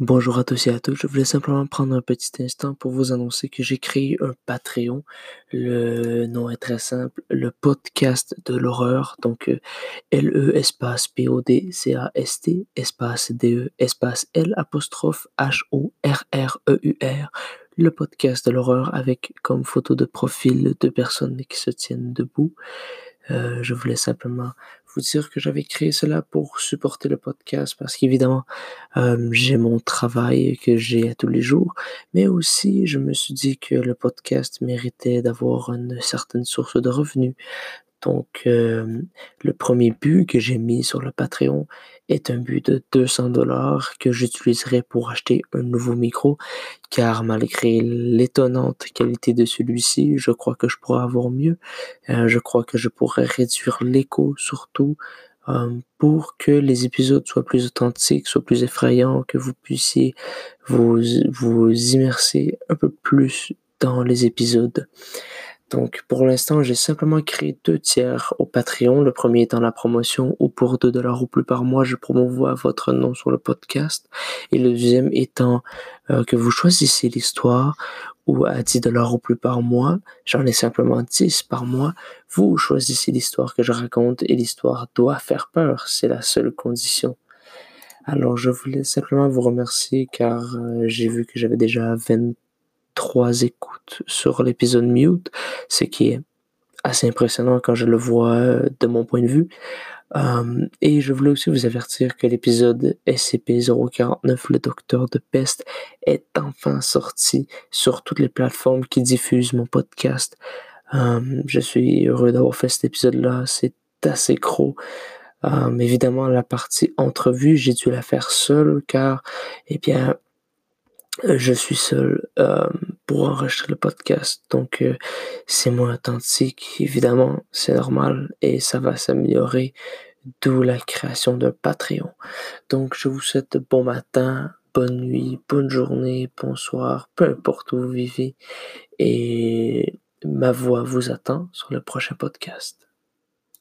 Bonjour à tous et à toutes. Je voulais simplement prendre un petit instant pour vous annoncer que j'ai créé un Patreon. Le nom est très simple, le podcast de l'horreur. Donc euh, L-E espace P-O-D-C-A-S-T espace D-E espace L apostrophe H-O-R-R-E-U-R. Le podcast de l'horreur avec comme photo de profil deux personnes qui se tiennent debout. Euh, je voulais simplement vous dire que j'avais créé cela pour supporter le podcast parce qu'évidemment, euh, j'ai mon travail que j'ai à tous les jours, mais aussi je me suis dit que le podcast méritait d'avoir une certaine source de revenus. Donc, le premier but que j'ai mis sur le Patreon est un but de 200 dollars que j'utiliserai pour acheter un nouveau micro, car malgré l'étonnante qualité de celui-ci, je crois que je pourrais avoir mieux. Euh, je crois que je pourrais réduire l'écho surtout pour que les épisodes soient plus authentiques, soient plus effrayants, que vous puissiez vous, vous immerser un peu plus dans les épisodes. Donc, pour l'instant, j'ai simplement créé deux tiers au Patreon. Le premier étant la promotion où pour 2 dollars ou plus par mois, je promouvois votre nom sur le podcast. Et le deuxième étant euh, que vous choisissez l'histoire ou à 10 dollars ou plus par mois. J'en ai simplement 10 par mois. Vous choisissez l'histoire que je raconte et l'histoire doit faire peur. C'est la seule condition. Alors, je voulais simplement vous remercier car euh, j'ai vu que j'avais déjà 20 trois écoutes sur l'épisode Mute, ce qui est assez impressionnant quand je le vois euh, de mon point de vue. Euh, et je voulais aussi vous avertir que l'épisode SCP-049, le docteur de peste, est enfin sorti sur toutes les plateformes qui diffusent mon podcast. Euh, je suis heureux d'avoir fait cet épisode-là. C'est assez gros. évidemment, la partie entrevue, j'ai dû la faire seul car, eh bien, je suis seul euh, pour enregistrer le podcast, donc euh, c'est moins authentique, évidemment, c'est normal et ça va s'améliorer, d'où la création d'un Patreon. Donc je vous souhaite bon matin, bonne nuit, bonne journée, bonsoir, peu importe où vous vivez, et ma voix vous attend sur le prochain podcast.